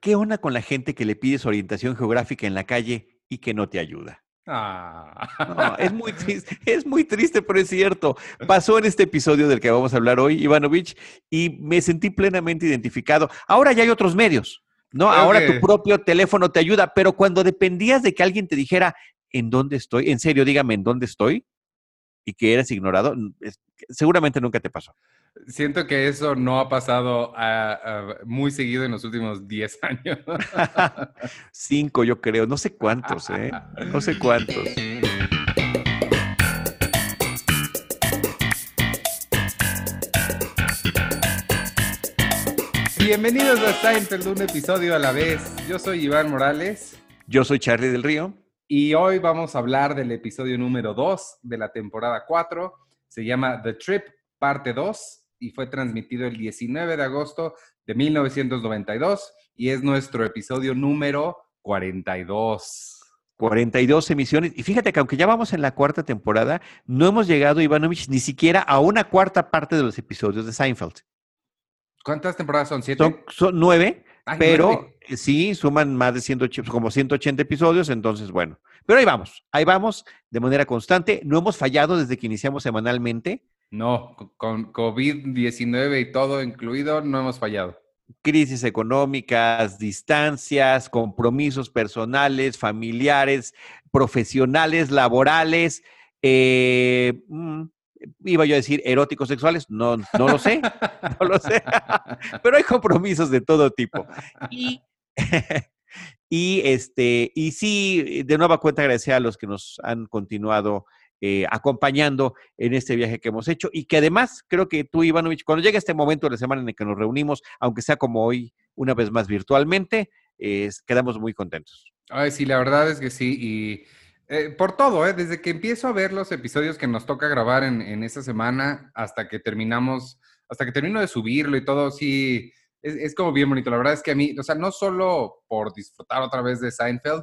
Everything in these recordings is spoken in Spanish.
¿qué onda con la gente que le pides orientación geográfica en la calle y que no te ayuda? Ah. es, muy triste, es muy triste, pero es cierto. Pasó en este episodio del que vamos a hablar hoy, Ivanovich, y me sentí plenamente identificado. Ahora ya hay otros medios, ¿no? Ahora tu propio teléfono te ayuda, pero cuando dependías de que alguien te dijera, ¿en dónde estoy? En serio, dígame, ¿en dónde estoy? Y que eras ignorado, seguramente nunca te pasó. Siento que eso no ha pasado ah, ah, muy seguido en los últimos 10 años. Cinco, yo creo. No sé cuántos, ¿eh? No sé cuántos. Bienvenidos a Seinfeld, un episodio a la vez. Yo soy Iván Morales. Yo soy Charlie del Río. Y hoy vamos a hablar del episodio número 2 de la temporada 4. Se llama The Trip, parte 2 y fue transmitido el 19 de agosto de 1992 y es nuestro episodio número 42. 42 emisiones. Y fíjate que aunque ya vamos en la cuarta temporada, no hemos llegado, Ivanovich, ni siquiera a una cuarta parte de los episodios de Seinfeld. ¿Cuántas temporadas son? ¿Siete? Son, nueve, pero sí, suman más de 180, como 180 episodios, entonces bueno. Pero ahí vamos, ahí vamos de manera constante. No hemos fallado desde que iniciamos semanalmente. No, con COVID-19 y todo incluido, no hemos fallado. Crisis económicas, distancias, compromisos personales, familiares, profesionales, laborales, eh, mm, iba yo a decir eróticos sexuales, no, no lo sé, no lo sé, pero hay compromisos de todo tipo. Y, y, este, y sí, de nueva cuenta agradecer a los que nos han continuado eh, acompañando en este viaje que hemos hecho y que además creo que tú, Ivanovich, cuando llegue este momento de la semana en el que nos reunimos, aunque sea como hoy, una vez más virtualmente, quedamos muy contentos. Ay, sí, la verdad es que sí, y eh, por todo, ¿eh? desde que empiezo a ver los episodios que nos toca grabar en, en esa semana hasta que terminamos, hasta que termino de subirlo y todo, sí, es, es como bien bonito. La verdad es que a mí, o sea, no solo por disfrutar otra vez de Seinfeld,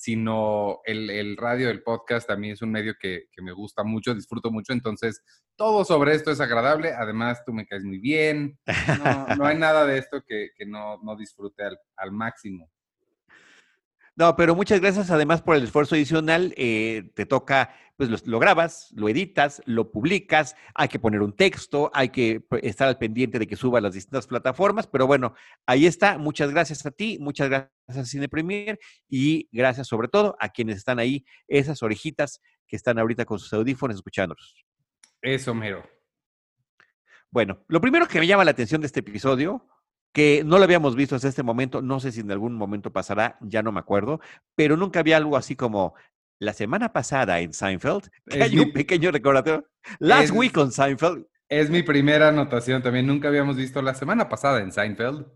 sino el, radio, el podcast también es un medio que, me gusta mucho, disfruto mucho, entonces todo sobre esto es agradable, además tú me caes muy bien, no, hay nada de esto que, no, disfrute al máximo. No, pero muchas gracias además por el esfuerzo adicional. Eh, te toca, pues lo, grabas, lo editas, lo publicas, hay que poner un texto, hay que pues, estar al pendiente de que suba a las distintas plataformas, pero bueno, ahí está. Muchas gracias a ti, muchas gracias a Cine Premier y gracias sobre todo a quienes están ahí, esas orejitas que están ahorita con sus audífonos escuchándonos. Eso, mero. Bueno, lo primero que me llama la atención de este episodio que no lo habíamos visto hasta este momento, no sé si en algún momento pasará, ya no me acuerdo, pero nunca había algo así como la semana pasada en Seinfeld, que hay un pequeño recordatorio. Last week on Seinfeld. Es mi primera anotación también, nunca habíamos visto la semana pasada en Seinfeld.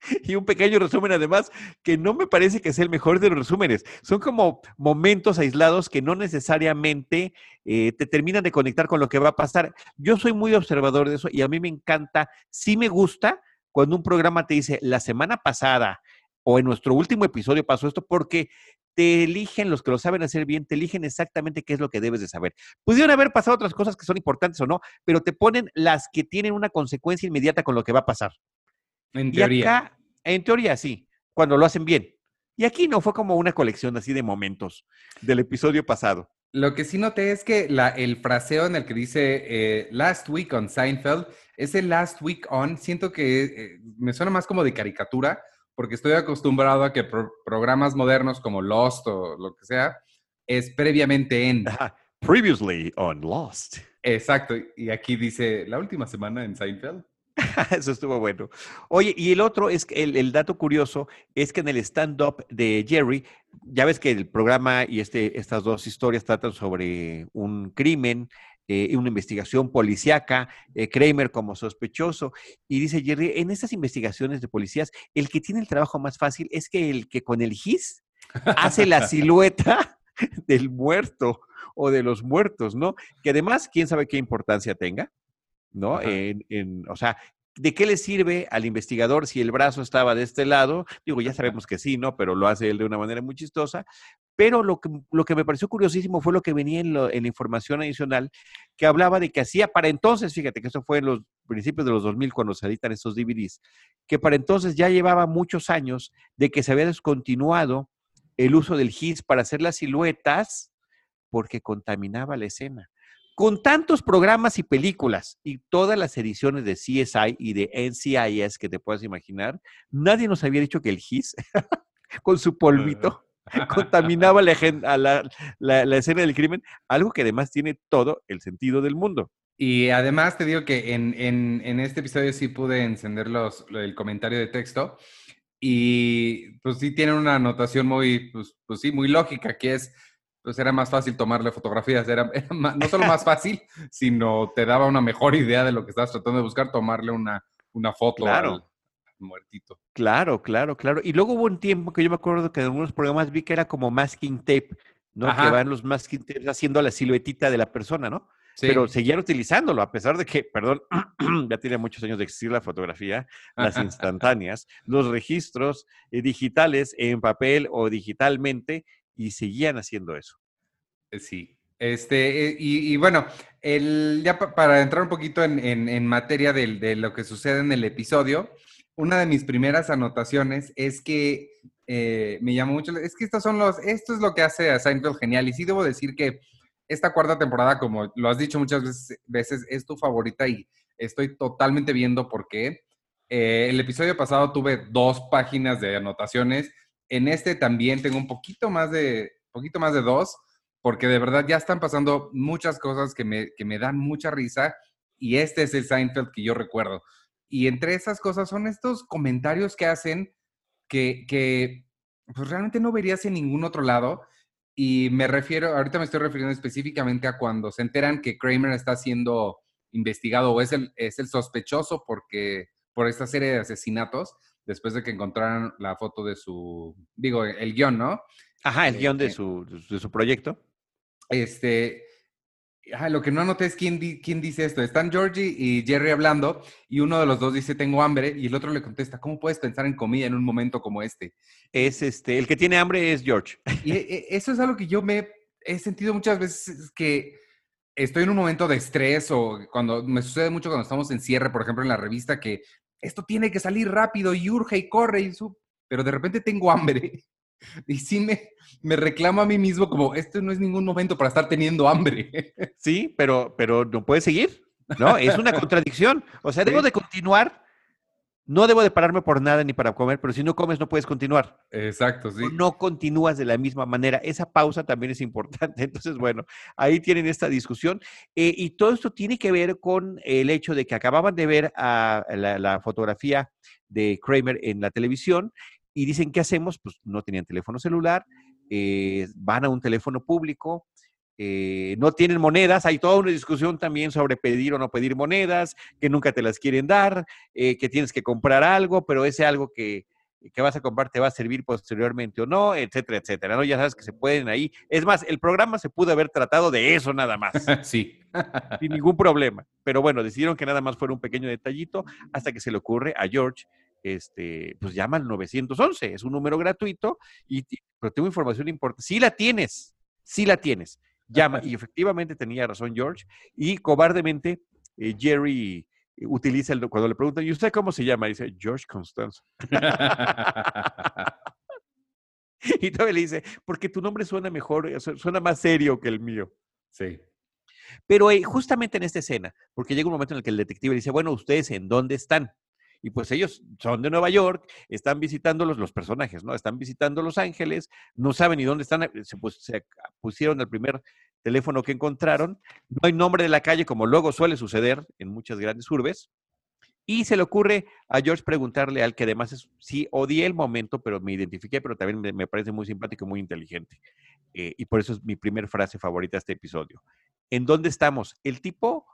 Y un pequeño resumen además, que no me parece que sea el mejor de los resúmenes. Son como momentos aislados que no necesariamente eh, te terminan de conectar con lo que va a pasar. Yo soy muy observador de eso y a mí me encanta, sí me gusta cuando un programa te dice, la semana pasada o en nuestro último episodio pasó esto, porque te eligen, los que lo saben hacer bien, te eligen exactamente qué es lo que debes de saber. Pudieron haber pasado otras cosas que son importantes o no, pero te ponen las que tienen una consecuencia inmediata con lo que va a pasar. En teoría. en teoría sí, cuando lo hacen bien. Y aquí no, fue como una colección así de momentos del episodio pasado. Lo que sí noté es que la, el fraseo en el que dice eh, Last Week on Seinfeld, ese Last Week on, siento que eh, me suena más como de caricatura, porque estoy acostumbrado a que programas modernos como Lost o lo que sea, es previamente en. Previously on Lost. Exacto, y aquí dice la última semana en Seinfeld. Eso estuvo bueno. Oye, y el otro es que el, dato curioso es que en el stand-up de Jerry, ya ves que el programa y este, estas dos historias tratan sobre un crimen, eh, una investigación policíaca, eh, Kramer como sospechoso, y dice Jerry, en estas investigaciones de policías, el que tiene el trabajo más fácil es que el que con el GIS hace la silueta del muerto o de los muertos, ¿no? Que además, quién sabe qué importancia tenga. ¿No? En, en, o sea, ¿de qué le sirve al investigador si el brazo estaba de este lado? Digo, ya sabemos que sí, ¿no? Pero lo hace él de una manera muy chistosa. Pero lo que, lo que me pareció curiosísimo fue lo que venía en, la información adicional, que hablaba de que hacía para entonces, fíjate que eso fue en los principios de los 2000 cuando se editan estos DVDs, que para entonces ya llevaba muchos años de que se había descontinuado el uso del GIS para hacer las siluetas porque contaminaba la escena. Con tantos programas y películas y todas las ediciones de CSI y de NCIS que te puedas imaginar, nadie nos había dicho que el GIS, con su polvito, contaminaba la, la, escena del crimen, algo que además tiene todo el sentido del mundo. Y además te digo que en, en, este episodio sí pude encender los, el comentario de texto y pues sí tienen una anotación muy, pues, pues, sí, muy lógica, que es, pues era más fácil tomarle fotografías, era, no solo más fácil, sino te daba una mejor idea de lo que estabas tratando de buscar, tomarle una, una foto al, muertito. Claro, claro, claro. Y luego hubo un tiempo que yo me acuerdo que en algunos programas vi que era como masking tape, ¿no? Que van los masking tapes haciendo la siluetita de la persona, ¿no? Pero seguían utilizándolo, a pesar de que, perdón, ya tiene muchos años de existir la fotografía, las instantáneas, los registros eh, digitales en papel o digitalmente, y seguían haciendo eso. Eh, sí. Este, eh, y, bueno, el, ya para entrar un poquito en, materia de, de, lo que sucede en el episodio, una de mis primeras anotaciones es que me llamó mucho, es que estos son los, esto es lo que hace a Seinfeld genial, y sí debo decir que esta cuarta temporada, como lo has dicho muchas veces, es tu favorita y estoy totalmente viendo por qué. Eh, el episodio pasado tuve dos páginas de anotaciones. En este también tengo un poquito más de, poquito más de dos, porque de verdad ya están pasando muchas cosas que me, que me dan mucha risa y este es el Seinfeld que yo recuerdo. Y entre esas cosas son estos comentarios que hacen que, que pues realmente no verías en ningún otro lado y me refiero, ahorita me estoy refiriendo específicamente a cuando se enteran que Kramer está siendo investigado o es el, es el sospechoso porque, por esta serie de asesinatos, después de que encontraran la foto de su, digo, el guion, ¿no? Ajá, el guion de este su, de su proyecto. Este, lo que no anoté es quién, quién dice esto. Están Georgie y Jerry hablando y uno de los dos dice tengo hambre y el otro le contesta, ¿cómo puedes pensar en comida en un momento como este? Es este, el que tiene hambre es George. Y e, e, eso es algo que yo me he sentido muchas veces que estoy en un momento de estrés o cuando me sucede mucho cuando estamos en cierre, por ejemplo, en la revista, que esto tiene que salir rápido y urge y corre y su... pero de repente tengo hambre y sí me, me reclamo a mí mismo como, este no es ningún momento para estar teniendo hambre. Sí, pero, pero no puedes seguir, ¿no? Es una contradicción. O sea, debo de continuar, no debo de pararme por nada ni para comer, pero si no comes no puedes continuar. Exacto, sí. no continúas de la misma manera. Esa pausa también es importante. Entonces, bueno, ahí tienen esta discusión. Eh, y todo esto tiene que ver con el hecho de que acababan de ver a la fotografía de Kramer en la televisión y dicen, ¿qué hacemos? Pues no tenían teléfono celular, eh, van a un teléfono público, eh, no tienen monedas, hay toda una discusión también sobre pedir o no pedir monedas, que nunca te las quieren dar, eh, que tienes que comprar algo, pero ese algo que, que, vas a comprar te va a servir posteriormente o no, etcétera, etcétera, ¿no? Ya sabes que se pueden ahí. Es más, el programa se pudo haber tratado de eso nada más. Sí. sin ningún problema. Pero bueno, decidieron que nada más fuera un pequeño detallito hasta que se le ocurre a George este, pues llama al 911, es un número gratuito, y, pero tengo información importante. Si la tienes, si la tienes, llama. Y efectivamente tenía razón George, y cobardemente eh, Jerry eh, utiliza el, cuando le preguntan, ¿y usted cómo se llama? Dice, George Constanza. y todavía le dice, porque tu nombre suena mejor, eh, suena más serio que el mío. Sí. Pero justamente en esta escena, porque llega un momento en el que el detective dice, bueno, ¿ustedes en dónde están? Y pues ellos son de Nueva York, están visitando los, personajes, ¿no? Están visitando Los Ángeles, no saben ni dónde están, se, pues, se pusieron el primer teléfono que encontraron, no hay nombre de la calle como luego suele suceder en muchas grandes urbes, y se le ocurre a George preguntarle al que además es, sí, odié el momento, pero me identifiqué, pero también me, parece muy simpático muy inteligente. Eh, y por eso es mi primer frase favorita este episodio. ¿En dónde estamos? El tipo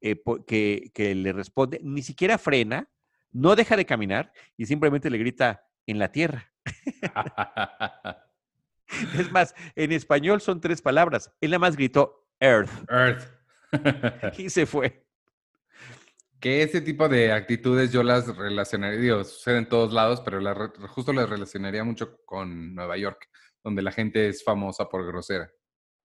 eh, que, le responde ni siquiera frena, no deja de caminar y simplemente le grita en la tierra. es más, en español son tres palabras. Él nada más gritó Earth. Earth. y se fue. Que ese tipo de actitudes yo las relacionaría, digo, sucede en todos lados, pero justo las relacionaría mucho con Nueva York, donde la gente es famosa por grosera.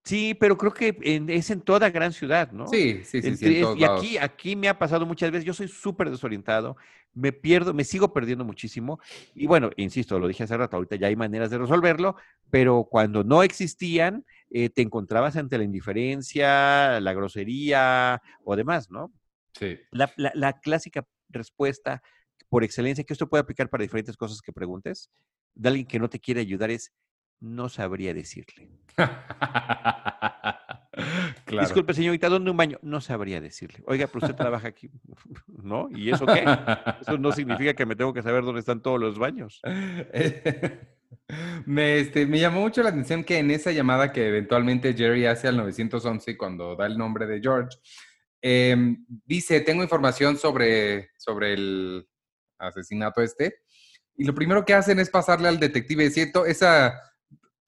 Sí, pero creo que es en toda gran ciudad, ¿no? Sí, sí, sí. sí y aquí, aquí me ha pasado muchas veces, yo soy súper desorientado, me pierdo, me sigo perdiendo muchísimo. Y bueno, insisto, lo dije hace rato, ahorita ya hay maneras de resolverlo, pero cuando no existían, eh, te encontrabas ante la indiferencia, la grosería o demás, ¿no? Sí. La, la, la clásica respuesta por excelencia, que esto puede aplicar para diferentes cosas que preguntes, de alguien que no te quiere ayudar es, no sabría decirle. claro. Disculpe, señorita, ¿dónde un baño? No sabría decirle. Oiga, pero usted trabaja aquí, ¿no? ¿Y eso qué? Eso no significa que me tengo que saber dónde están todos los baños. me, este, me llamó mucho la atención que en esa llamada que eventualmente Jerry hace al 911 cuando da el nombre de George, em, dice, tengo información sobre, sobre el asesinato este. Y lo primero que hacen es pasarle al detective. Siento esa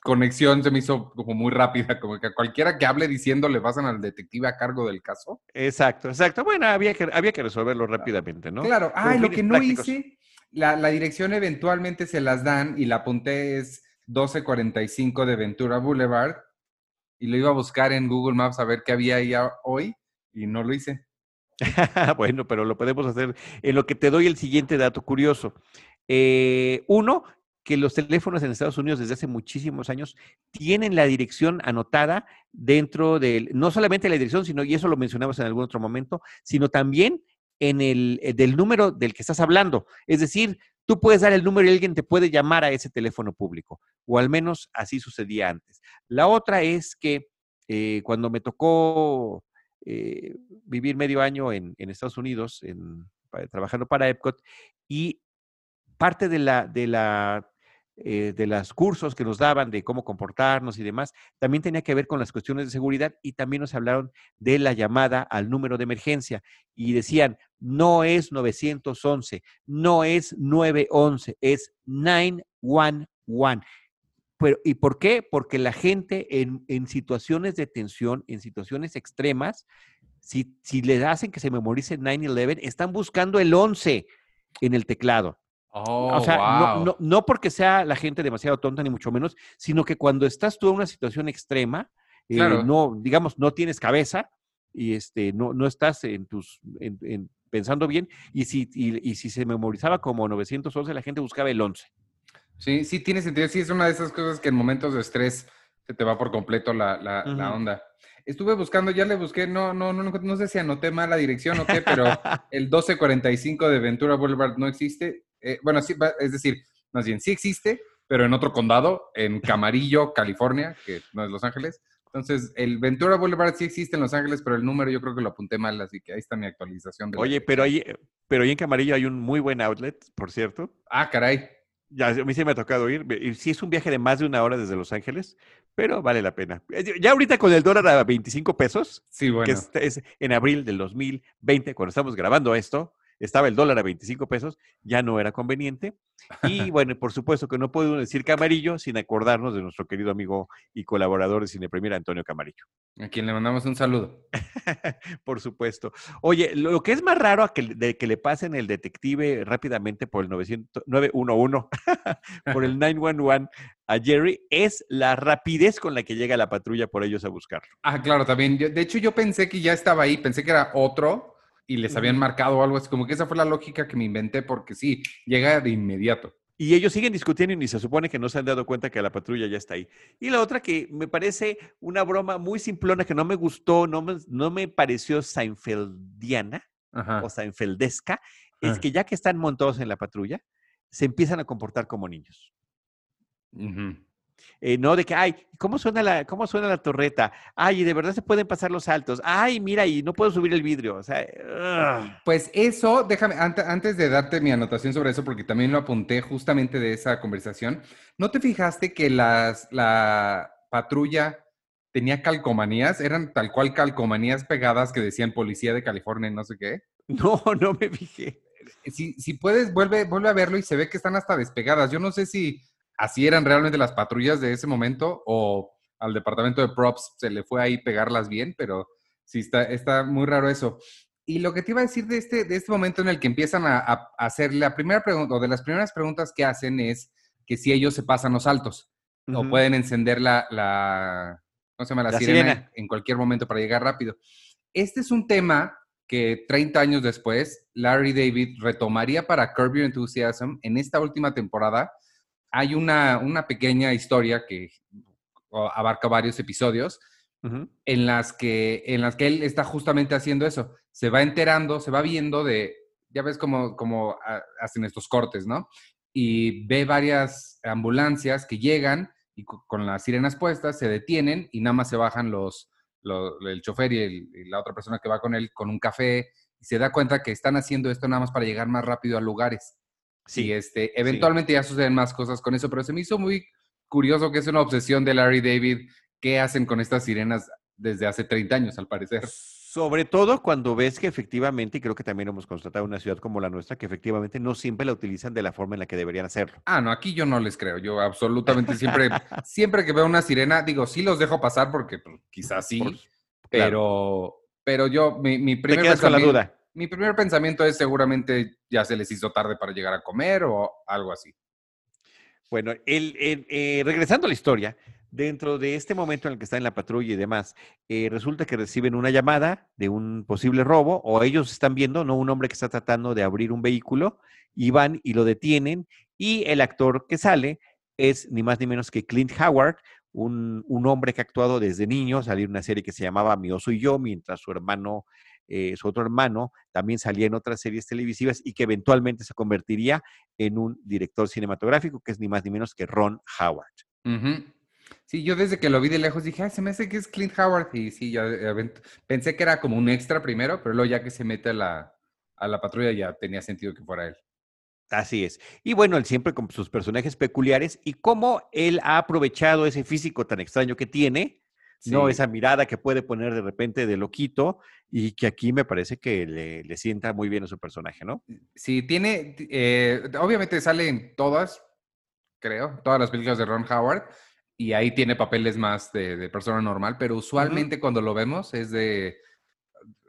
conexión se me hizo como muy rápida, como que cualquiera que hable diciendo le pasan al detective a cargo del caso. Exacto, exacto. Bueno, había que, había que resolverlo rápidamente, ¿no? Claro, ah, lo que no hice, la, la, dirección eventualmente se las dan y la apunté es 1245 de Ventura Boulevard y lo iba a buscar en Google Maps a ver qué había ahí hoy y no lo hice. bueno, pero lo podemos hacer en lo que te doy el siguiente dato curioso. Eh, uno, que los teléfonos en Estados Unidos desde hace muchísimos años tienen la dirección anotada dentro del, no solamente la dirección, sino, y eso lo mencionamos en algún otro momento, sino también en el eh, del número del que estás hablando. Es decir, tú puedes dar el número y alguien te puede llamar a ese teléfono público, o al menos así sucedía antes. La otra es que eh, cuando me tocó eh, vivir medio año en, Estados Unidos, trabajando para Epcot, y parte de la eh, de los cursos que nos daban de cómo comportarnos y demás, también tenía que ver con las cuestiones de seguridad y también nos hablaron de la llamada al número de emergencia y decían, no es 911, no es 911, es 911. Pero, ¿Y por qué? Porque la gente en, en situaciones de tensión, en situaciones extremas, si, si hacen que se memorice 911, están buscando el 11 en el teclado o sea, oh, no, no, porque sea la gente demasiado tonta, ni mucho menos, sino que cuando estás tú en una situación extrema, eh, no, digamos, no tienes cabeza y este, no, no estás en tus, en, pensando bien, y si, y, si se memorizaba como 911, la gente buscaba el 11. Sí, sí, tiene sentido. Sí, es una de esas cosas que en momentos de estrés se te va por completo la, la, la onda. Estuve buscando, ya le busqué, no, no, no, no sé si anoté mal la dirección o qué, pero el 1245 de Ventura Boulevard no existe. Eh, bueno, sí, es decir, más bien, sí existe, pero en otro condado, en Camarillo, California, que no es Los Ángeles. Entonces, el Ventura Boulevard sí existe en Los Ángeles, pero el número yo creo que lo apunté mal, así que ahí está mi actualización. Oye, pero ahí, pero ahí en Camarillo hay un muy buen outlet, por cierto. Ah, caray. Ya, a mí sí me ha tocado ir. Y sí es un viaje de más de una hora desde Los Ángeles, pero vale la pena. Eh, ya ahorita con el dólar a 25 pesos, sí, bueno. que es en abril del 2020, cuando estamos grabando esto, estaba el dólar a 25 pesos, ya no era conveniente. Y bueno, por supuesto que no puedo decir Camarillo sin acordarnos de nuestro querido amigo y colaborador de Cine Premier, Antonio Camarillo. A quien le mandamos un saludo. por supuesto. Oye, lo que es más raro que, de que le pasen el detective rápidamente por el 900, 911, por el 911 a Jerry, es la rapidez con la que llega la patrulla por ellos a buscarlo. Ah, claro, también. de hecho, yo pensé que ya estaba ahí, pensé que era otro y les habían marcado algo así, como que esa fue la lógica que me inventé porque sí, llega de inmediato. Y ellos siguen discutiendo y ni se supone que no se han dado cuenta que la patrulla ya está ahí. Y la otra que me parece una broma muy simplona que no me gustó, no me, no me pareció Seinfeldiana o Seinfeldesca, es que ya que están montados en la patrulla, se empiezan a comportar como niños. Eh, no de que, ay, ¿cómo suena, la, ¿cómo suena la torreta? Ay, de verdad se pueden pasar los saltos. Ay, mira, y no puedo subir el vidrio. O sea, pues eso, déjame, antes de darte mi anotación sobre eso, porque también lo apunté justamente de esa conversación, ¿no te fijaste que las, la patrulla tenía calcomanías? Eran tal cual calcomanías pegadas que decían Policía de California y no sé qué. No, no me fijé. Si, si puedes, vuelve, vuelve a verlo y se ve que están hasta despegadas. Yo no sé si así eran realmente las patrullas de ese momento o al departamento de props se le fue ahí pegarlas bien, pero sí está, está muy raro eso. Y lo que te iba a decir de este, de este momento en el que empiezan a, hacer la primera pregunta, o de las primeras preguntas que hacen es que si ellos se pasan los altos. o pueden encender la, la, ¿cómo se llama? La, sirena, en cualquier momento para llegar rápido. Este es un tema que 30 años después Larry David retomaría para Curb Your Enthusiasm en esta última temporada. Hay una, una pequeña historia que abarca varios episodios en, las que, en las que él está justamente haciendo eso. Se va enterando, se va viendo de, ya ves cómo, cómo hacen estos cortes, ¿no? Y ve varias ambulancias que llegan y con las sirenas puestas se detienen y nada más se bajan los, el chofer y, la otra persona que va con él con un café y se da cuenta que están haciendo esto nada más para llegar más rápido a lugares. Sí. Y este, eventualmente ya suceden más cosas con eso, pero se me hizo muy curioso que es una obsesión de Larry David. ¿Qué hacen con estas sirenas desde hace 30 años, al parecer? Sobre todo cuando ves que efectivamente, y creo que también hemos constatado en una ciudad como la nuestra, que efectivamente no siempre la utilizan de la forma en la que deberían hacerlo. Ah, no, aquí yo no les creo. Yo absolutamente siempre, siempre que veo una sirena, digo, sí los dejo pasar porque pues, quizás sí, pero, pero yo, mi, mi primer pensamiento, la duda. Mi primer pensamiento es seguramente ya se les hizo tarde para llegar a comer o algo así. Bueno, eh, regresando a la historia, dentro de este momento en el que está en la patrulla y demás, eh, resulta que reciben una llamada de un posible robo o ellos están viendo, ¿no? Un hombre que está tratando de abrir un vehículo y van y lo detienen y el actor que sale es ni más ni menos que Clint Howard, un, hombre que ha actuado desde niño, salió una serie que se llamaba Mi oso y yo, mientras su hermano, eh, su otro hermano, también salía en otras series televisivas y que eventualmente se convertiría en un director cinematográfico, que es ni más ni menos que Ron Howard. Sí, yo desde que lo vi de lejos dije, se me hace que es Clint Howard. Y sí, yo pensé que era como un extra primero, pero luego ya que se mete a la, a la patrulla ya tenía sentido que fuera él. Así es. Y bueno, él siempre con sus personajes peculiares y cómo él ha aprovechado ese físico tan extraño que tiene, ¿no? Esa mirada que puede poner de repente de loquito y que aquí me parece que le, sienta muy bien a su personaje, ¿no? Sí, tiene, eh, obviamente sale en todas, creo, todas las películas de Ron Howard y ahí tiene papeles más de, persona normal, pero usualmente cuando lo vemos es de,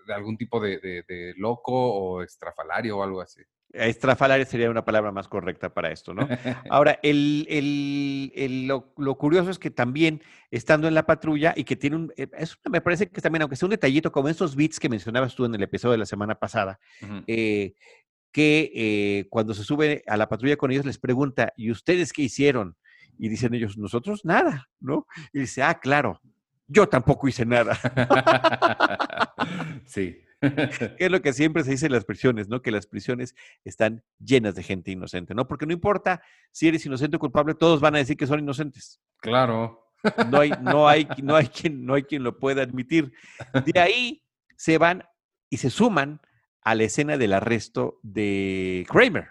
algún tipo de, de loco o estrafalario o algo así. Estrafalaria sería una palabra más correcta para esto, ¿no? Ahora, el, el, lo, curioso es que también, estando en la patrulla y que tiene un, eh, me parece que también, aunque sea un detallito como esos bits que mencionabas tú en el episodio de la semana pasada, eh, que eh, cuando se sube a la patrulla con ellos les pregunta, ¿y ustedes qué hicieron? Y dicen ellos, nosotros nada, ¿no? Y dice, ah, claro, yo tampoco hice nada. sí. es lo que siempre se dice en las prisiones, ¿no? Que las prisiones están llenas de gente inocente, ¿no? Porque no importa si eres inocente o culpable, todos van a decir que son inocentes. Claro. No hay, no hay, no hay, quien, no hay quien lo pueda admitir. De ahí se van y se suman a la escena del arresto de Kramer.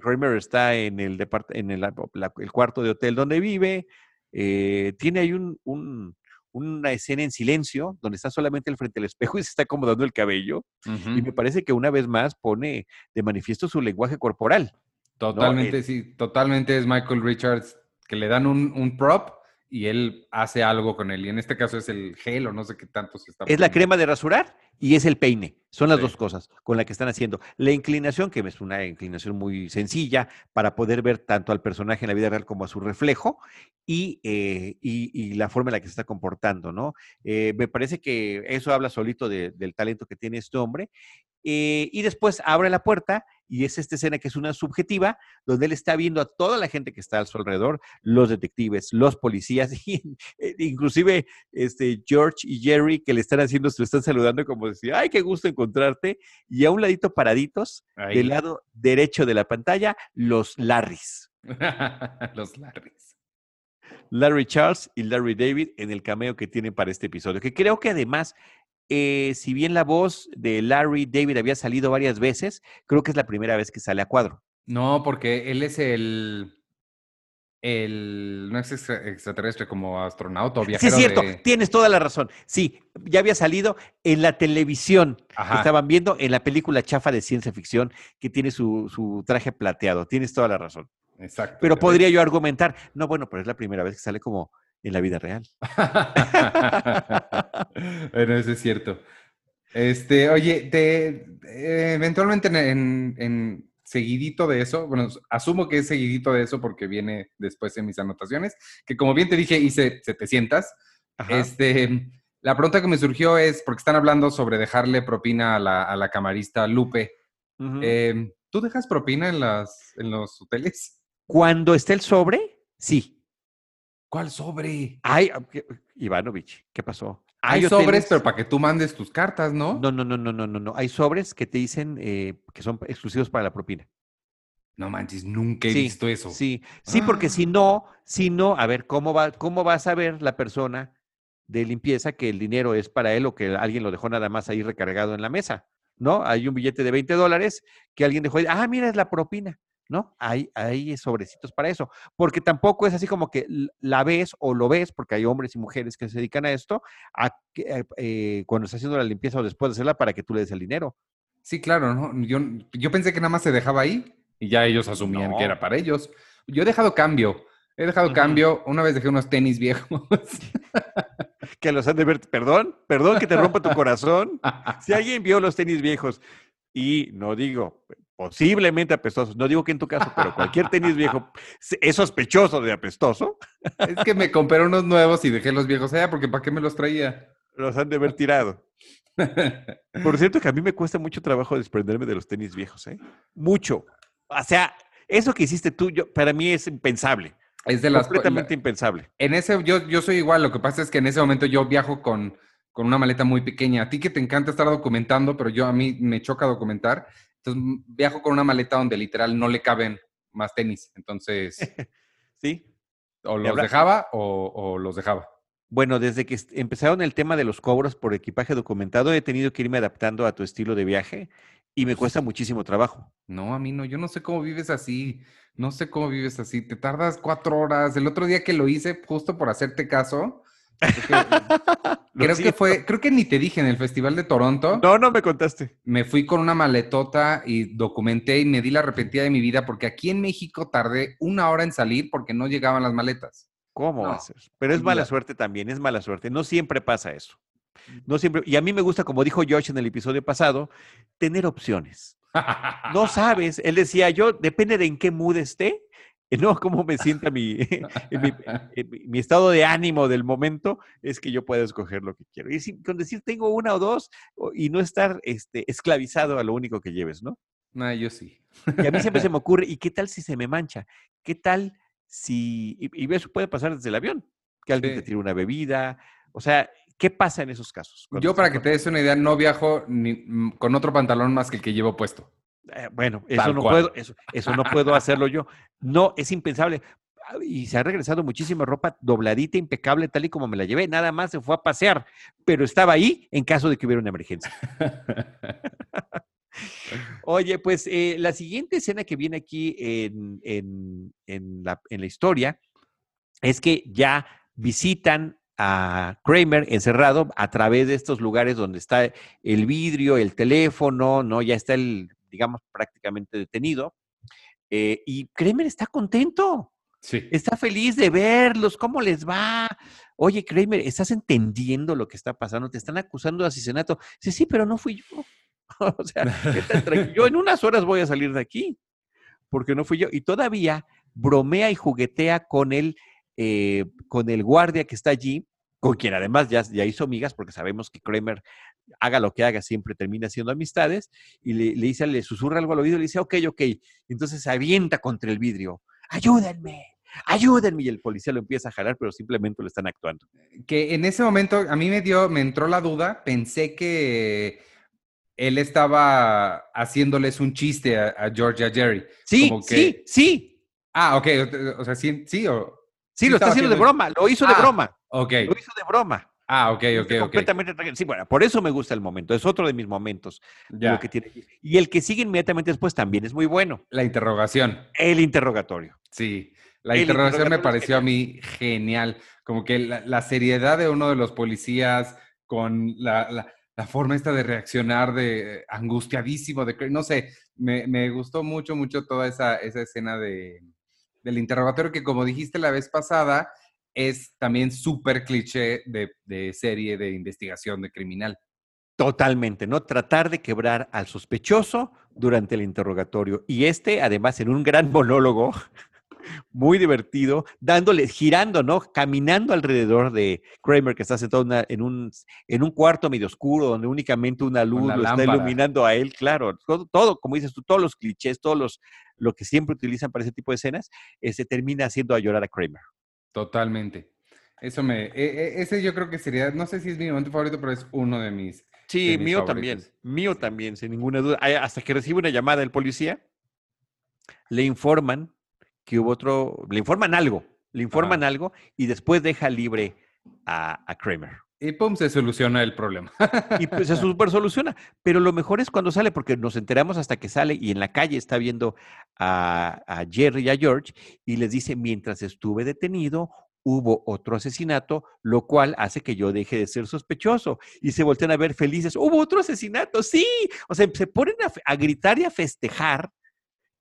Kramer está en el, en el, el, cuarto de hotel donde vive, eh, tiene ahí un, una escena en silencio, donde está solamente el frente al espejo y se está acomodando el cabello. Y me parece que una vez más pone de manifiesto su lenguaje corporal. Totalmente, sí, totalmente es Michael Richards, que le dan un, un prop y él hace algo con él. Y en este caso es el gel o no sé qué tanto se está. Es la crema de rasurar y es el peine. Son las dos cosas con las que están haciendo. La inclinación, que es una inclinación muy sencilla para poder ver tanto al personaje en la vida real como a su reflejo y, eh, y, la forma en la que se está comportando, ¿no? Eh, me parece que eso habla solito del talento que tiene este hombre. Eh, y después abre la puerta y es esta escena que es una subjetiva, donde él está viendo a toda la gente que está a su alrededor, los detectives, los policías, y, eh, inclusive este, George y Jerry que le están haciendo, se lo están saludando como decir, ay, qué gusto encontrarte, y a un ladito paraditos, del lado derecho de la pantalla, los Larrys. los Larrys. Larry Charles y Larry David en el cameo que tienen para este episodio, que creo que además eh, si bien la voz de Larry David había salido varias veces, creo que es la primera vez que sale a cuadro. No, porque él es el. El, no es extraterrestre como astronauta o viajero. Sí, es cierto, tienes toda la razón. Sí, ya había salido en la televisión. estaban viendo en la película chafa de ciencia ficción que tiene su, su traje plateado. Tienes toda la razón. Exacto. Pero podría yo argumentar, no, bueno, pero es la primera vez que sale como en la vida real. bueno, eso es cierto. Este, oye, te, eventualmente en, seguidito de eso, bueno, asumo que es seguidito de eso porque viene después en mis anotaciones, que como bien te dije, hice 700. Este, la pregunta que me surgió es, porque están hablando sobre dejarle propina a la, camarista Lupe. Em, ¿Tú dejas propina en, las, en los hoteles? Cuando esté el sobre, sí. ¿Cuál sobre? Ay, Ivanovich, ¿qué pasó? Hay, sobres, pero para que tú mandes tus cartas, ¿no? No, no, no, no, no, no, no. Hay sobres que te dicen eh, que son exclusivos para la propina. No manches, nunca he visto eso. Sí, sí, porque si ah. no, si no, a ver, ¿cómo va, cómo va a saber la persona de limpieza que el dinero es para él o que alguien lo dejó nada más ahí recargado en la mesa? ¿No? Hay un billete de 20 dólares que alguien dejó ahí. Ah, mira, es la propina. ¿No? Hay, hay sobrecitos para eso, porque tampoco es así como que la ves o lo ves, porque hay hombres y mujeres que se dedican a esto, a, eh, eh, cuando está haciendo la limpieza o después de hacerla para que tú le des el dinero. Sí, claro, ¿no? Yo, yo pensé que nada más se dejaba ahí y ya ellos asumían que era para ellos. Yo he dejado cambio, he dejado cambio, una vez dejé unos tenis viejos. que los han de ver, perdón, perdón que te rompa tu corazón. Si alguien vio los tenis viejos y no digo, posiblemente apestosos. No digo que en tu caso, pero cualquier tenis viejo es sospechoso de apestoso. Es que me compré unos nuevos y dejé los viejos allá porque ¿para qué me los traía? Los han de haber tirado. Por cierto, que a mí me cuesta mucho trabajo desprenderme de los tenis viejos, ¿eh? Mucho. O sea, eso que hiciste tú, yo, para mí es impensable. Es de las completamente impensable. En ese, yo, yo soy igual. Lo que pasa es que en ese momento yo viajo con, con una maleta muy pequeña. A ti que te encanta estar documentando, pero yo a mí me choca documentar. Entonces viajo con una maleta donde literal no le caben más tenis. Entonces, sí. O los dejaba o, los dejaba. Bueno, desde que empezaron el tema de los cobros por equipaje documentado, he tenido que irme adaptando a tu estilo de viaje y me cuesta muchísimo trabajo. No, a mí no, yo no sé cómo vives así, no sé cómo vives así, te tardas cuatro horas. El otro día que lo hice, justo por hacerte caso, Creo que fue, creo que ni te dije en el Festival de Toronto. No, no me contaste. Me fui con una maletota y documenté y me di la arrepentida de mi vida porque aquí en México tardé una hora en salir porque no llegaban las maletas. ¿Cómo va a ser? Pero es mala suerte también, es mala suerte. No siempre pasa eso. No siempre, y a mí me gusta, como dijo Josh en el episodio pasado, tener opciones. No sabes, él decía, yo depende de en qué mood esté, no cómo me sienta mi, mi, estado de ánimo del momento, es que yo pueda escoger lo que quiero. Y con decir tengo una o dos y no estar este, esclavizado a lo único que lleves, ¿no? No, yo sí. Y a mí siempre se me ocurre, ¿y qué tal si se me mancha? ¿Qué tal si, y, eso puede pasar desde el avión, que alguien te tire una bebida, o sea, ¿qué pasa en esos casos? Yo para que te des una idea, no viajo ni, mm, con otro pantalón más que el que llevo puesto. Eh, bueno, eso no, puedo, eso, eso no puedo hacerlo yo. No, es impensable. Y se ha regresado muchísima ropa dobladita, impecable, tal y como me la llevé. Nada más se fue a pasear, pero estaba ahí en caso de que hubiera una emergencia. Oye, pues eh, la siguiente escena que viene aquí en, en, la, en la historia es que ya visitan a Kramer encerrado a través de estos lugares donde está el vidrio, el teléfono, ¿no? Ya está el digamos, prácticamente detenido. Eh, y Kramer está contento. Sí. Está feliz de verlos, cómo les va. Oye, Kramer, ¿estás entendiendo lo que está pasando? Te están acusando de asesinato. Sí, sí, pero no fui yo. o sea, yo en unas horas voy a salir de aquí, porque no fui yo. Y todavía bromea y juguetea con el, eh, con el guardia que está allí, con quien además ya, ya hizo amigas, porque sabemos que Kramer, haga lo que haga, siempre termina siendo amistades, y le, dice, le susurra algo al oído y le dice, ok, ok. Entonces se avienta contra el vidrio, ayúdenme, ayúdenme. Y el policía lo empieza a jalar, pero simplemente lo están actuando. Que en ese momento a mí me dio, me entró la duda, pensé que él estaba haciéndoles un chiste a, Georgia Jerry. Sí, sí, sí. Ah, ok, o sea, sí, sí o... Sí, lo está haciendo de broma, lo hizo de ah, broma. Ok. Lo hizo de broma. Ah, ok, ok, ok. Completamente Sí, bueno, por eso me gusta el momento. Es otro de mis momentos. Ya. que tiene. Y el que sigue inmediatamente después también es muy bueno. La interrogación. El interrogatorio. Sí. La interrogación me pareció a mí genial. Como que la, seriedad de uno de los policías con la, forma esta de reaccionar de angustiadísimo, de no sé, me, gustó mucho, mucho toda esa, esa escena de, del interrogatorio que como dijiste la vez pasada, es también súper cliché de, serie de investigación de criminal. Totalmente, ¿no? Tratar de quebrar al sospechoso durante el interrogatorio. Y este, además, en un gran monólogo, muy divertido, dándole, girando, ¿no? Caminando alrededor de Kramer, que está sentado en, un, en un cuarto medio oscuro, donde únicamente una luz lo está iluminando a él, claro. Todo, como dices tú, todos los clichés, todos los, lo que siempre utilizan para ese tipo de escenas, se este, termina haciendo a llorar a Kramer. Totalmente. Eso me, e, e, ese yo creo que sería, no sé si es mi momento favorito, pero es uno de mis. Sí, mío también, mío también, sin ninguna duda. Hasta que recibe una llamada del policía, le informan que hubo otro, le informan algo, le informan algo y después deja libre a, Kramer. Y pum, se soluciona el problema. y pues se super soluciona. Pero lo mejor es cuando sale, porque nos enteramos hasta que sale y en la calle está viendo a, a Jerry y a George y les dice, mientras estuve detenido, hubo otro asesinato, lo cual hace que yo deje de ser sospechoso. Y se voltean a ver felices, hubo otro asesinato, sí. O sea, se ponen a, gritar y a festejar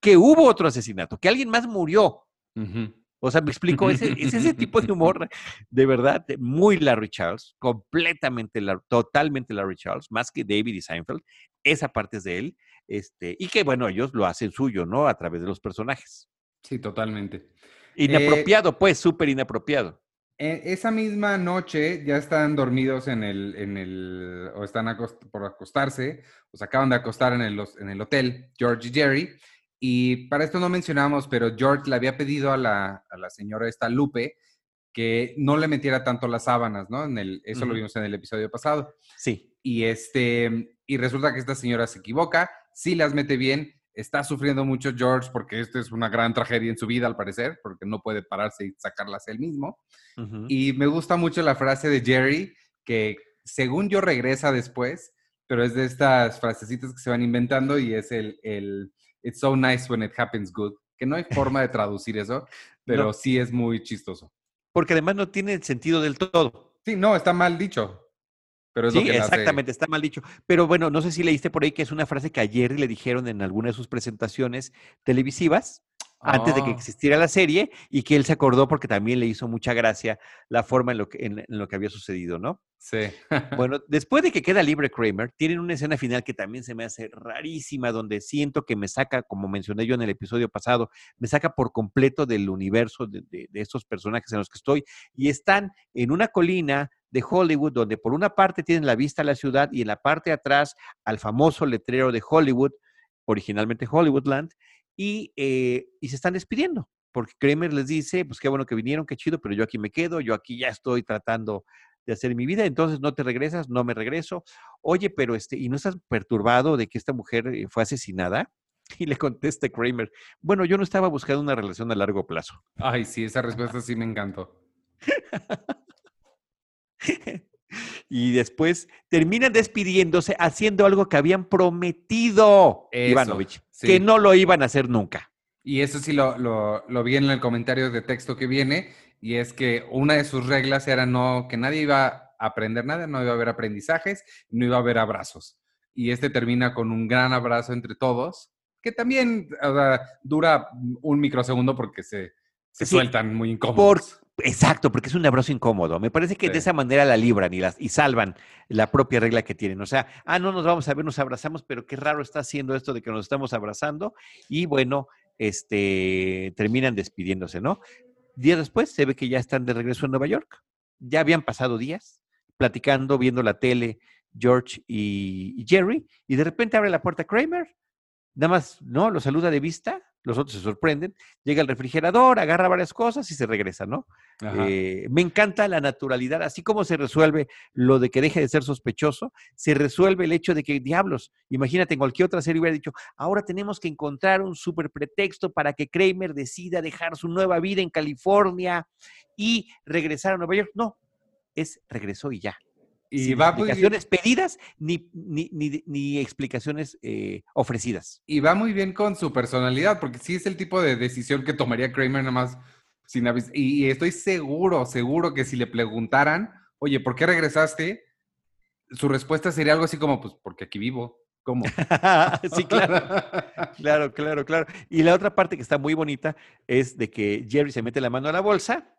que hubo otro asesinato, que alguien más murió. O sea, me explico, es, ese tipo de humor, de verdad, muy Larry Charles, completamente, totalmente Larry Charles, más que David y Seinfeld. Esa parte es de él. Este, y que, bueno, ellos lo hacen suyo, ¿no? A través de los personajes. Sí, totalmente. Inapropiado, pues, súper inapropiado. E, esa misma noche ya están dormidos en el, en el o están por acostarse, o se acaban de acostar en el, en el hotel, George y Jerry. Y para esto no mencionamos, pero George le había pedido a la, a la señora esta Lupe que no le metiera tanto las sábanas, ¿no? En el, eso lo vimos en el episodio pasado. Sí. Y, este, y resulta que esta señora se equivoca, sí las mete bien, Está sufriendo mucho George porque esto es una gran tragedia en su vida, al parecer, porque no puede pararse y sacarlas él mismo. Y me gusta mucho la frase de Jerry, que según yo regresa después, pero es de estas frasecitas que se van inventando y es el, el It's so nice when it happens good, que no hay forma de traducir eso, pero sí es muy chistoso. Porque además no tiene sentido del todo. Sí, no, está mal dicho sí, exactamente, está mal dicho. Pero bueno, no sé si leíste por ahí que es una frase que ayer le dijeron en alguna de sus presentaciones televisivas, antes de que ah. existiera la serie, y que él se acordó porque también le hizo mucha gracia la forma en lo que, en, lo que había sucedido, ¿no? Sí. bueno, después de que queda libre Kramer, tienen una escena final que también se me hace rarísima, donde siento que me saca, como mencioné yo en el episodio pasado, me saca por completo del universo de, de estos personajes en los que estoy, y están en una colina de Hollywood, donde por una parte tienen la vista a la ciudad y en la parte de atrás al famoso letrero de Hollywood, originalmente Hollywoodland, y, eh, y se están despidiendo, porque Kramer les dice, pues qué bueno que vinieron, qué chido, pero yo aquí me quedo, yo aquí ya estoy tratando de hacer mi vida, entonces no te regresas, no me regreso. Oye, pero este, ¿y no estás perturbado de que esta mujer eh, fue asesinada? Y le contesta Kramer, bueno, yo no estaba buscando una relación a largo plazo. Ay, sí, esa respuesta sí me encantó. y después terminan despidiéndose haciendo algo que habían prometido Ivanovich, que no lo iban a hacer nunca. Y eso sí lo, lo, vi en el comentario de texto que viene, y es que una de sus reglas era no, que nadie iba a aprender nada, no iba a haber aprendizajes, no iba a haber abrazos. Y este termina con un gran abrazo entre todos, que también dura un microsegundo porque se, se sueltan muy incómodos. Exacto, porque es un abrazo incómodo. Me parece que de esa manera la libran y, las, y salvan la propia regla que tienen. O sea, ah, no nos vamos a ver, nos abrazamos, pero qué raro está haciendo esto de que nos estamos abrazando. Y bueno, este, terminan despidiéndose, ¿no? Días después se ve que ya están de regreso en Nueva York. Ya habían pasado días platicando, viendo la tele, George y Jerry, y de repente abre la puerta Kramer nada más, ¿no? Lo saluda de vista, los otros se sorprenden, llega al refrigerador, agarra varias cosas y se regresa, ¿no? Eh, me encanta la naturalidad, así como se resuelve lo de que deje de ser sospechoso, se resuelve el hecho de que, diablos, imagínate, en cualquier otra serie hubiera dicho, ahora tenemos que encontrar un super pretexto para que Kramer decida dejar su nueva vida en California y regresar a Nueva York. No, es regresó y ya. Y va explicaciones pedidas ni, ni, explicaciones eh, ofrecidas. Y va muy bien con su personalidad, porque sí es el tipo de decisión que tomaría Kramer nada más sin avisar. Y, estoy seguro, seguro que si le preguntaran, oye, ¿por qué regresaste? Su respuesta sería algo así como, pues, porque aquí vivo. ¿Cómo? sí, claro. claro, claro, claro. Y la otra parte que está muy bonita es de que Jerry se mete la mano a la bolsa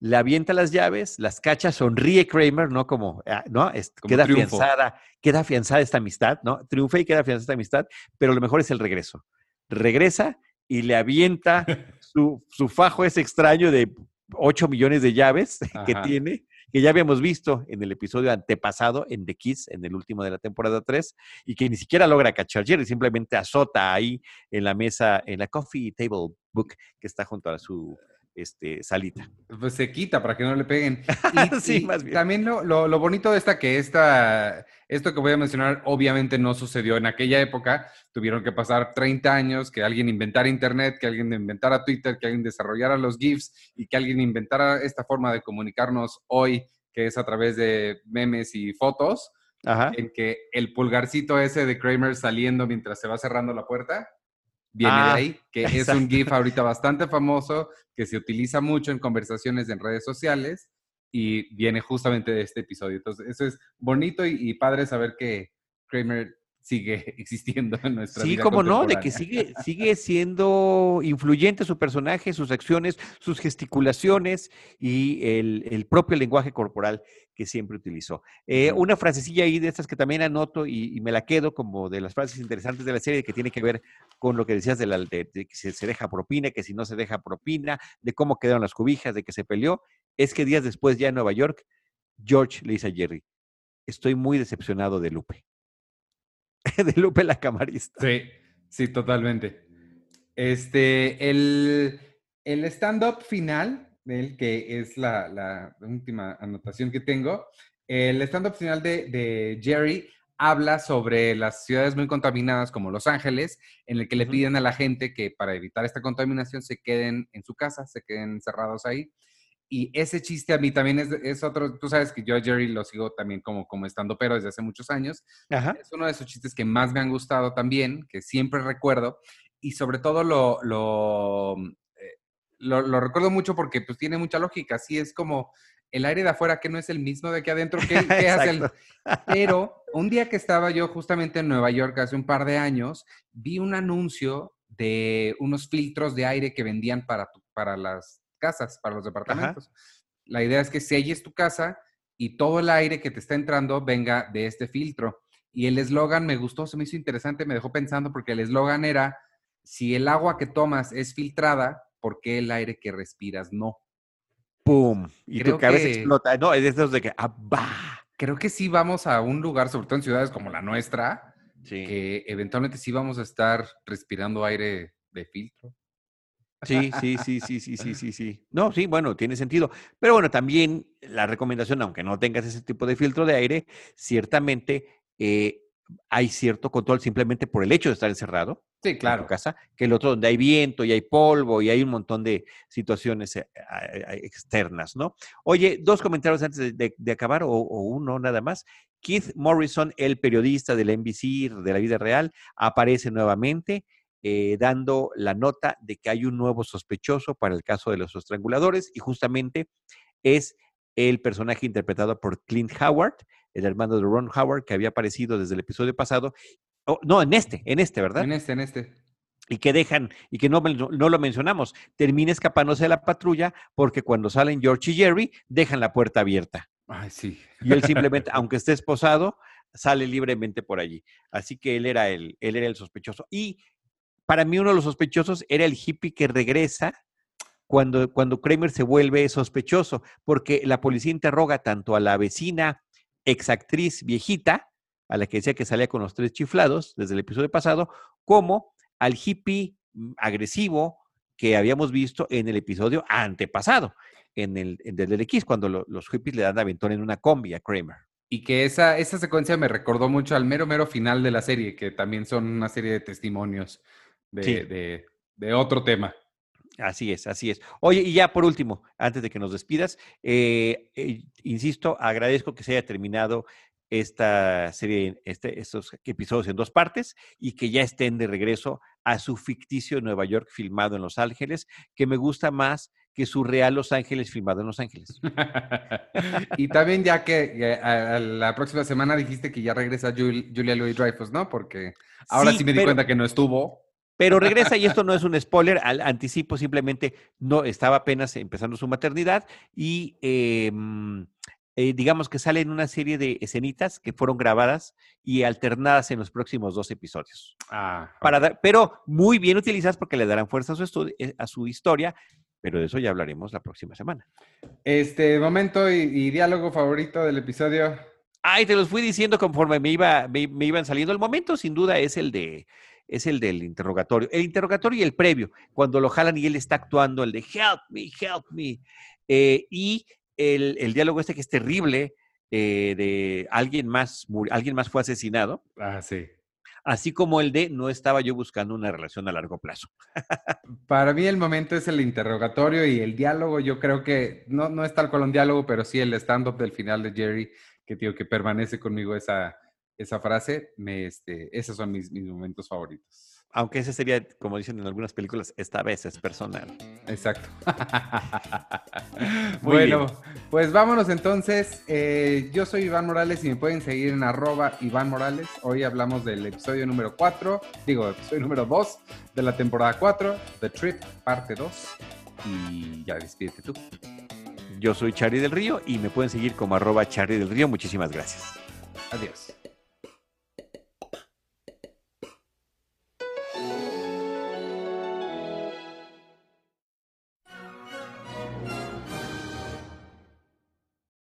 le avienta las llaves, las cacha, sonríe Kramer, ¿no? Como, ah, ¿no? queda afianzada, queda afianzada esta amistad, ¿no? Triunfa y queda afianzada esta amistad, pero lo mejor es el regreso. Regresa y le avienta su, su fajo ese extraño de 8 millones de llaves que tiene, que ya habíamos visto en el episodio antepasado en The Kiss, en el último de la temporada 3, y que ni siquiera logra cachar Jerry, simplemente azota ahí en la mesa, en la coffee table book que está junto a su este, salita. Pues se quita para que no le peguen. Y, sí, más bien. También lo, lo, bonito de esta que esta, esto que voy a mencionar obviamente no sucedió en aquella época. Tuvieron que pasar 30 años que alguien inventara Internet, que alguien inventara Twitter, que alguien desarrollara los GIFs y que alguien inventara esta forma de comunicarnos hoy, que es a través de memes y fotos. En que el pulgarcito ese de Kramer saliendo mientras se va cerrando la puerta viene de ah, ahí, que es un GIF ahorita bastante famoso, que se utiliza mucho en conversaciones en redes sociales y viene justamente de este episodio. Entonces, eso es bonito y, padre saber que Kramer sigue existiendo en nuestra vida. Sí, como no, de que sigue, sigue siendo influyente su personaje, sus acciones, sus gesticulaciones y el, propio lenguaje corporal que siempre utilizó. Eh, una frasecilla ahí de estas que también anoto y, me la quedo como de las frases interesantes de la serie que tiene que ver con lo que decías de, la, de, que se, se, deja propina, que si no se deja propina, de cómo quedaron las cobijas, de que se peleó, es que días después ya en Nueva York, George le dice a Jerry, estoy muy decepcionado de Lupe. de Lupe la camarista. Sí, sí, totalmente. Este, el, el stand-up final, el que es la, última anotación que tengo, el stand-up final de, de, Jerry habla sobre las ciudades muy contaminadas como Los Ángeles, en el que le piden a la gente que para evitar esta contaminación se queden en su casa, se queden encerrados ahí. Y ese chiste a mí también es, es, otro, tú sabes que yo a Jerry lo sigo también como, como estando pero desde hace muchos años. Es uno de esos chistes que más me han gustado también, que siempre recuerdo. Y sobre todo lo, lo, eh, lo, recuerdo mucho porque pues tiene mucha lógica. Así es como el aire de afuera que no es el mismo de aquí adentro. ¿qué, hace el... Pero un día que estaba yo justamente en Nueva York hace un par de años, vi un anuncio de unos filtros de aire que vendían para, para las casas, para los departamentos. La idea es que selles tu casa y todo el aire que te está entrando venga de este filtro. Y el eslogan me gustó, se me hizo interesante, me dejó pensando porque el eslogan era, si el agua que tomas es filtrada, ¿por qué el aire que respiras no? ¡Pum! Y tu cabeza explota. No, es de de que, ¡ah, Creo que sí vamos a un lugar, sobre todo en ciudades como la nuestra, que eventualmente sí vamos a estar respirando aire de filtro. Sí, sí, sí, sí, sí, sí, sí, sí. No, sí, bueno, tiene sentido. Pero bueno, también la recomendación, aunque no tengas ese tipo de filtro de aire, ciertamente eh, hay cierto control simplemente por el hecho de estar encerrado. Sí, claro. En tu casa, que el otro donde hay viento y hay polvo y hay un montón de situaciones eh, externas, ¿no? Oye, dos comentarios antes de, acabar o, o, uno nada más. Keith Morrison, el periodista de la NBC de la vida real, aparece nuevamente eh, dando la nota de que hay un nuevo sospechoso para el caso de los estranguladores y justamente es el personaje interpretado por Clint Howard, el hermano de Ron Howard, que había aparecido desde el episodio pasado. Oh, no, en este, en este, ¿verdad? En este, en este. Y que dejan, y que no, no lo mencionamos, termina escapándose de la patrulla porque cuando salen George y Jerry, dejan la puerta abierta. Ay, sí. Y él simplemente, aunque esté esposado, sale libremente por allí. Así que él era el, él era el sospechoso. Y para mí uno de los sospechosos era el hippie que regresa cuando, cuando Kramer se vuelve sospechoso, porque la policía interroga tanto a la vecina exactriz viejita, a la que decía que salía con los tres chiflados desde el episodio pasado, como al hippie agresivo que habíamos visto en el episodio antepasado, en el, en el X, cuando los hippies le dan aventón en una combi a Kramer. Y que esa, esa secuencia me recordó mucho al mero, mero final de la serie, que también son una serie de testimonios de, otro tema. Así es, así es. Oye, y ya por último, antes de que nos despidas, eh, eh, insisto, agradezco que se haya terminado esta serie, este, estos episodios en dos partes y que ya estén de regreso a su ficticio Nueva York filmado en Los Ángeles, que me gusta más que su real Los Ángeles filmado en Los Ángeles. y también ya que, la próxima semana dijiste que ya regresa Julia Louis Dreyfus, ¿no? Porque ahora sí, me di cuenta que no estuvo. Pero regresa y esto no es un spoiler, al anticipo simplemente no estaba apenas empezando su maternidad y em, eh, digamos que sale en una serie de escenitas que fueron grabadas y alternadas en los próximos dos episodios. Ah, Para pero muy bien utilizadas porque le darán fuerza a su, eh, a su historia, pero de eso ya hablaremos la próxima semana. Este momento y, diálogo favorito del episodio. Ay, te los fui diciendo conforme me, iba, me, me, iban saliendo. El momento, sin duda, es el de es el del interrogatorio. El interrogatorio y el previo, cuando lo jalan y él está actuando, el de help me, help me. Eh, y el, diálogo este que es terrible eh, de alguien más, alguien más fue asesinado. Ah, sí. Así como el de no estaba yo buscando una relación a largo plazo. Para mí el momento es el interrogatorio y el diálogo. Yo creo que no, no es tal cual un diálogo, pero sí el stand-up del final de Jerry, que tío, que permanece conmigo esa, esa frase. Me, este, esos son mis, mis momentos favoritos. Aunque ese sería, como dicen en algunas películas, esta vez es personal. Exacto. bueno, pues vámonos entonces. Eh, yo soy Iván Morales y me pueden seguir en arroba Iván Morales. Hoy hablamos del episodio número 4, digo, episodio número 2 de la temporada 4, The Trip, parte 2. Y ya despídete tú. Yo soy Charlie del Río y me pueden seguir como arroba Charlie del Río. Muchísimas gracias. Adiós.